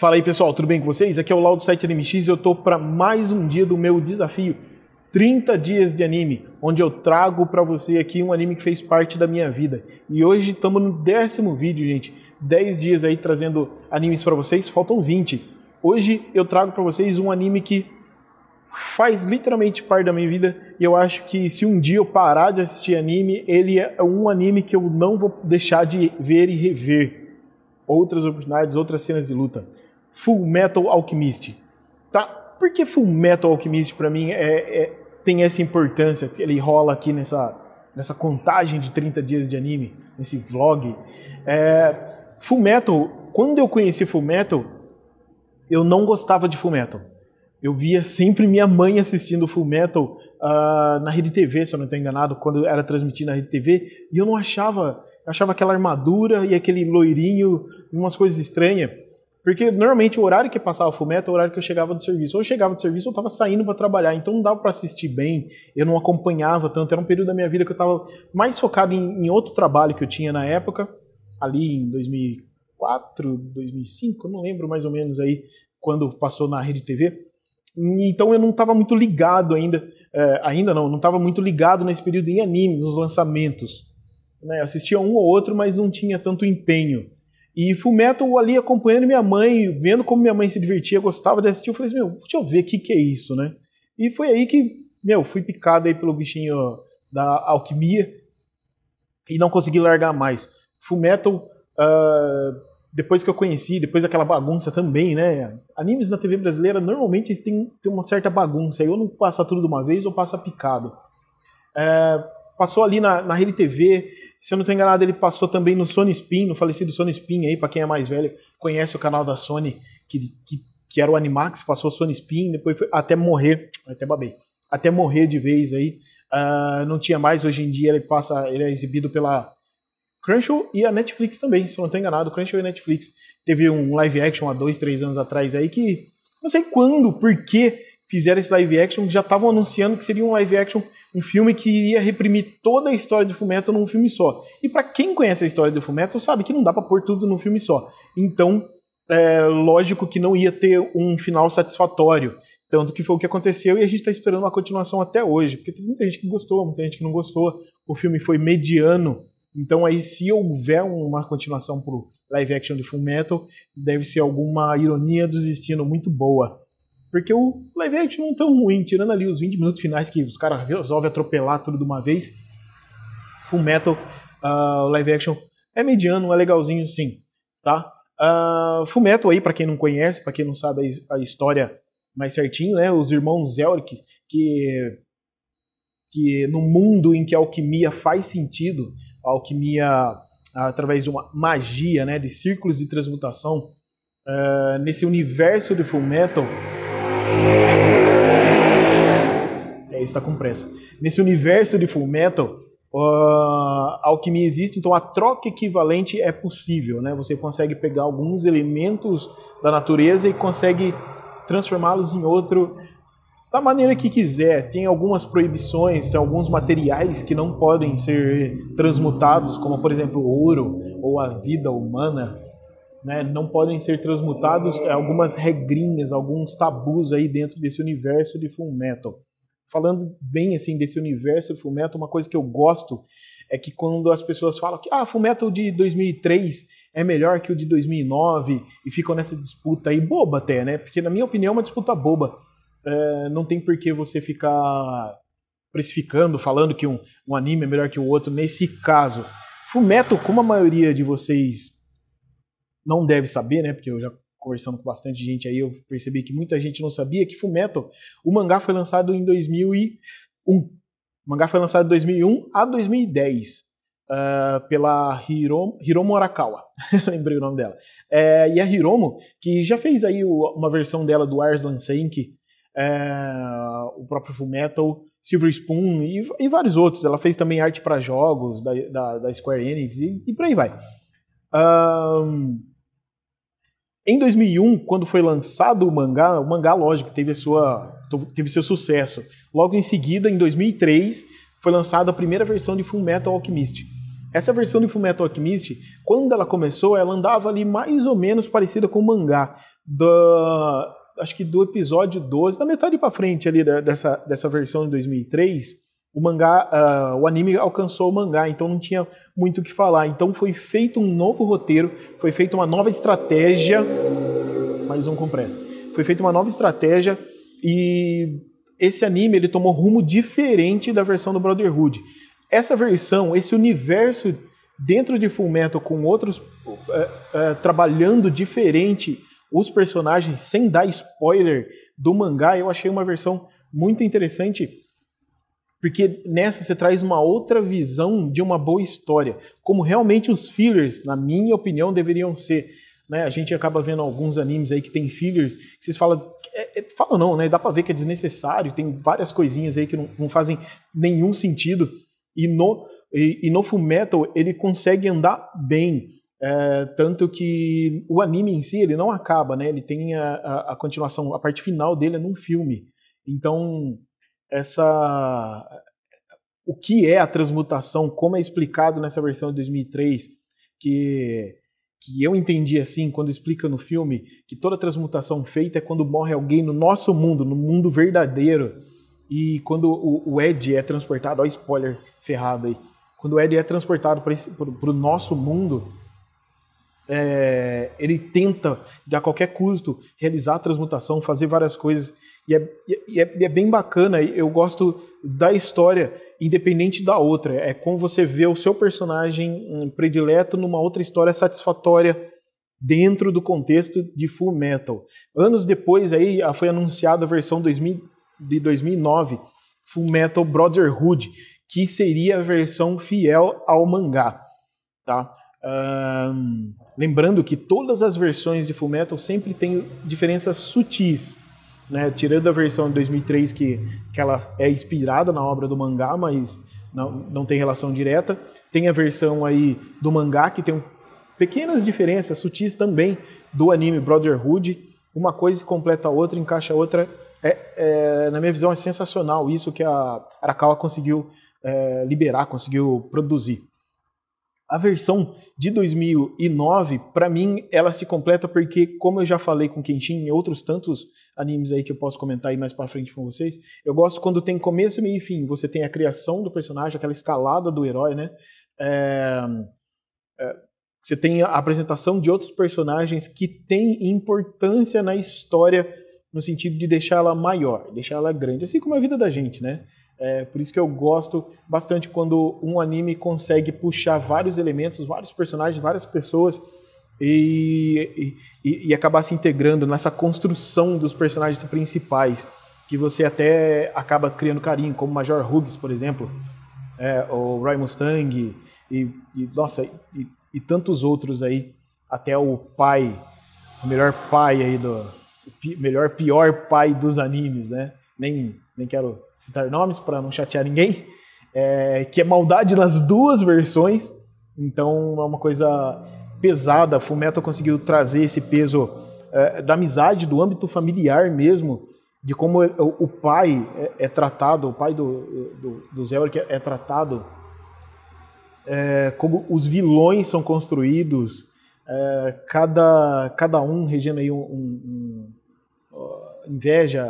Fala aí pessoal, tudo bem com vocês? Aqui é o Lau do site AnimeX e eu tô para mais um dia do meu desafio 30 dias de anime, onde eu trago para você aqui um anime que fez parte da minha vida. E hoje estamos no décimo vídeo, gente. 10 dias aí trazendo animes para vocês, faltam 20. Hoje eu trago para vocês um anime que faz literalmente parte da minha vida e eu acho que se um dia eu parar de assistir anime, ele é um anime que eu não vou deixar de ver e rever. Outras oportunidades, outras cenas de luta. Full Metal Alchemist. Tá? Por que Full Metal Alchemist para mim é, é, tem essa importância ele rola aqui nessa, nessa contagem de 30 dias de anime, nesse vlog? É, Full Metal, quando eu conheci Full Metal, eu não gostava de Full Metal. Eu via sempre minha mãe assistindo Full Metal uh, na Rede TV, se eu não estou enganado, quando era transmitido na Rede TV, e eu não achava, achava aquela armadura e aquele loirinho, umas coisas estranhas. Porque normalmente o horário que passava Fullmetal é o horário que eu chegava do serviço. Ou eu chegava do serviço ou estava saindo para trabalhar. Então não dava para assistir bem, eu não acompanhava tanto. Era um período da minha vida que eu estava mais focado em, em, outro trabalho que eu tinha na época, ali em 2004, 2005, eu não lembro mais ou menos aí, quando passou na Rede TV. Então eu não estava muito ligado ainda, é, ainda não, não estava muito ligado nesse período em animes, nos lançamentos. Né? Assistia um ou outro, mas não tinha tanto empenho. E Fullmetal ali acompanhando minha mãe, vendo como minha mãe se divertia, gostava de assistir, eu falei assim, meu, deixa eu ver o que, que é isso, né? E foi aí que, meu, fui picado aí pelo bichinho da alquimia e não consegui largar mais. Fullmetal, uh, depois que eu conheci, depois daquela bagunça também, né? Animes na TV brasileira normalmente tem, tem uma certa bagunça, ou não passa tudo de uma vez ou passa picado. Uh, passou ali na, na Rede TV, se eu não estou enganado, ele passou também no Sony Spin, no falecido Sony Spin aí, para quem é mais velho, conhece o canal da Sony, que, que, que era o Animax, passou Sony Spin, depois foi, até morrer, até babei, até morrer de vez aí. Uh, não tinha mais, hoje em dia ele passa, ele é exibido pela Crunchyroll e a Netflix também, se eu não estou enganado, Crunchyroll e Netflix. Teve um live action há dois, três anos atrás aí que não sei quando, por que fizeram esse live action, já estavam anunciando que seria um live action um filme que iria reprimir toda a história de Fullmetal num filme só. E para quem conhece a história do Fullmetal sabe que não dá para pôr tudo num filme só. Então, é lógico que não ia ter um final satisfatório. Tanto que foi o que aconteceu e a gente está esperando uma continuação até hoje. Porque tem muita gente que gostou, muita gente que não gostou. O filme foi mediano. Então aí, se houver uma continuação pro live action de Fullmetal, deve ser alguma ironia do destino muito boa. Porque o live action não é tão ruim, tirando ali os 20 minutos finais que os caras resolvem atropelar tudo de uma vez. Full Metal, uh, live action é mediano, é legalzinho sim, tá? Uh, Full Metal aí, para quem não conhece, para quem não sabe a, história mais certinho, né? Os irmãos Zelric, que, que no mundo em que a alquimia faz sentido, a alquimia através de uma magia, né? De círculos de transmutação, uh, nesse universo de Full Metal é, está com pressa. Nesse universo de Full Metal, a alquimia existe, então a troca equivalente é possível, né? Você consegue pegar alguns elementos da natureza e consegue transformá-los em outro da maneira que quiser. Tem algumas proibições, tem alguns materiais que não podem ser transmutados, como por exemplo ouro ou a vida humana né, não podem ser transmutados é, algumas regrinhas, alguns tabus aí dentro desse universo de Full Metal. Falando bem assim desse universo de Full Metal, uma coisa que eu gosto é que quando as pessoas falam que ah, Full Metal de 2003 é melhor que o de 2009 e ficam nessa disputa aí boba até, né? Porque na minha opinião é uma disputa boba. É, não tem por que você ficar precificando, falando que um, um anime é melhor que o outro nesse caso. Full Metal, como a maioria de vocês não deve saber, né? Porque eu já conversando com bastante gente aí, eu percebi que muita gente não sabia que Fullmetal, o mangá foi lançado em 2001. O mangá foi lançado de 2001 a 2010 uh, ah, pela Hiromo, Hiromo Arakawa, lembrei o nome dela. É, e a Hiromo, que já fez aí uma versão dela do Arslan Senki, é, o próprio Fullmetal, Silver Spoon e, e, vários outros. Ela fez também arte para jogos da, da, da, Square Enix e, e por aí vai. Um, em 2001, quando foi lançado o mangá, o mangá, lógico, teve, sua, teve seu sucesso. Logo em seguida, em 2003, foi lançada a primeira versão de Full Metal Alchemist. Essa versão de Full Metal Alchemist, quando ela começou, ela andava ali mais ou menos parecida com o mangá. do, acho que do episódio 12, da metade para frente ali dessa, dessa versão de 2003, o mangá, uh, o anime alcançou o mangá, então não tinha muito o que falar. Então foi feito um novo roteiro, foi feita uma nova estratégia, mais um compressa. Foi feita uma nova estratégia e esse anime ele tomou rumo diferente da versão do Brotherhood. Essa versão, esse universo dentro de Fullmetal com outros uh, uh, trabalhando diferente os personagens sem dar spoiler do mangá, eu achei uma versão muito interessante porque nessa você traz uma outra visão de uma boa história, como realmente os fillers, na minha opinião, deveriam ser. Né? A gente acaba vendo alguns animes aí que tem fillers, que vocês falam, é, é, falam não, né? Dá pra ver que é desnecessário, tem várias coisinhas aí que não, não fazem nenhum sentido. E no, e, e no Fullmetal ele consegue andar bem. É, tanto que o anime em si ele não acaba, né? Ele tem a, a, a continuação, a parte final dele é num filme. Então essa o que é a transmutação, como é explicado nessa versão de 2003, que que eu entendi assim quando explica no filme que toda transmutação feita é quando morre alguém no nosso mundo, no mundo verdadeiro. E quando o, o Ed é transportado, ó, spoiler ferrado aí. Quando o Ed é transportado para o nosso mundo, é, ele tenta, de a qualquer custo, realizar a transmutação, fazer várias coisas. E é, e é, e é bem bacana, eu gosto da história independente da outra. É como você vê o seu personagem hum, predileto numa outra história satisfatória dentro do contexto de Full Metal. Anos depois aí foi anunciada a versão 2000, de 2009, Full Metal Brotherhood, que seria a versão fiel ao mangá, tá? Lembrando que todas as versões de Full Metal sempre têm diferenças sutis né? Tirando a versão de 2003 que, que ela é inspirada na obra do mangá, mas não, não tem relação direta. Tem a versão aí do mangá que tem pequenas diferenças sutis também do anime Brotherhood. Uma coisa completa a outra, encaixa a outra. É, é, na minha visão é sensacional isso que a Arakawa conseguiu é, liberar, conseguiu produzir. A versão de 2009, para mim, ela se completa porque, como eu já falei com Kenshin e outros tantos animes aí que eu posso comentar aí mais para frente com vocês, eu gosto quando tem começo, meio e fim. Você tem a criação do personagem, aquela escalada do herói, né? É, é, você tem a apresentação de outros personagens que têm importância na história no sentido de deixá-la maior, deixá-la grande, assim como a vida da gente, né? É, por isso que eu gosto bastante quando um anime consegue puxar vários elementos, vários personagens, várias pessoas e, e, e acabar se integrando nessa construção dos personagens principais, que você até acaba criando carinho, como Major Hughes, por exemplo, é, o Roy Mustang e, e nossa e, e, tantos outros aí, até o pai, o melhor pai aí do melhor pior pai dos animes, né? Nem nem quero citar nomes para não chatear ninguém, é, que é maldade nas duas versões. Então é uma coisa pesada. Fullmetal conseguiu trazer esse peso é, da amizade, do âmbito familiar mesmo, de como o, o pai é, é, tratado, o pai do, do, do é, é tratado, é, como os vilões são construídos, é, cada, cada um regendo aí um, um, um inveja,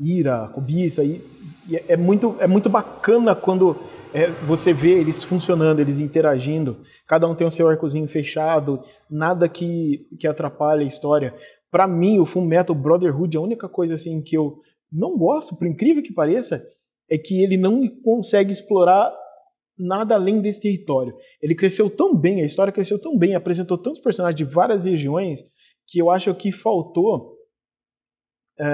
ira, cobiça. E, e é, muito, é muito bacana quando é, você vê eles funcionando, eles interagindo. Cada um tem o seu arcozinho fechado, nada que, que atrapalhe a história. Para mim, o Full Metal Brotherhood, a única coisa assim que eu não gosto, por incrível que pareça, é que ele não consegue explorar nada além desse território. Ele cresceu tão bem, a história cresceu tão bem, apresentou tantos personagens de várias regiões que eu acho que faltou é,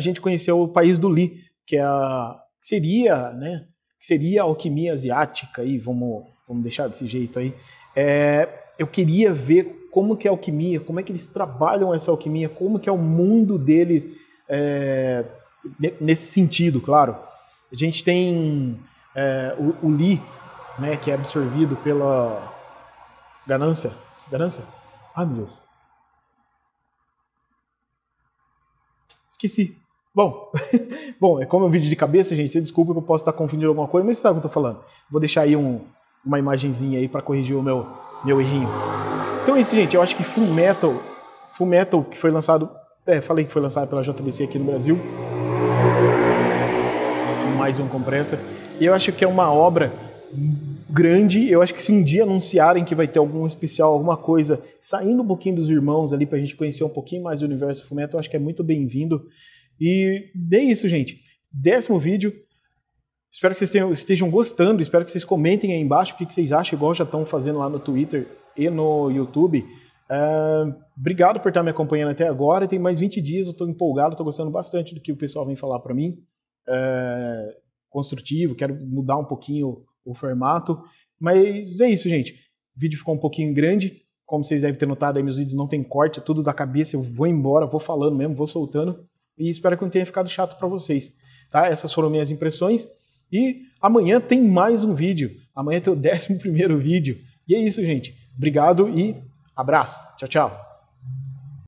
a gente conheceu o país do Li, que é a, seria, né, que seria a alquimia asiática, aí, vamos, vamos deixar desse jeito aí. É, eu queria ver como que é a alquimia, como é que eles trabalham essa alquimia, como que é o mundo deles é, nesse sentido, claro. A gente tem é, o, o Li, né, que é absorvido pela ganância. Ganância? Ai, meu Deus. Esqueci. Bom, bom, é como é um vídeo de cabeça, gente. Desculpa que eu posso estar confundindo alguma coisa, mas você sabe o que eu estou falando. Vou deixar aí um, uma imagenzinha aí para corrigir o meu, meu errinho. Então é isso, gente. Eu acho que Full Metal, Fullmetal, que foi lançado, é, falei que foi lançado pela JBC aqui no Brasil. Mais um compressa. E eu acho que é uma obra grande. Eu acho que se um dia anunciarem que vai ter algum especial, alguma coisa, saindo um pouquinho dos irmãos ali, pra gente conhecer um pouquinho mais do universo Fullmetal, eu acho que é muito bem-vindo. E é isso, gente. Décimo vídeo. Espero que vocês tenham, estejam gostando, espero que vocês comentem aí embaixo o que, vocês acham, igual já estão fazendo lá no Twitter e no YouTube. Uh, obrigado por estar me acompanhando até agora. Tem mais 20 dias, eu estou empolgado, estou gostando bastante do que o pessoal vem falar para mim. Uh, construtivo, quero mudar um pouquinho o formato. Mas é isso, gente. O vídeo ficou um pouquinho grande. Como vocês devem ter notado, aí meus vídeos não tem corte, é tudo da cabeça. Eu vou embora, vou falando mesmo, vou soltando. E espero que não tenha ficado chato para vocês. Tá? Essas foram minhas impressões. E amanhã tem mais um vídeo. Amanhã tem o 11 vídeo. E é isso, gente. Obrigado e abraço. Tchau, tchau.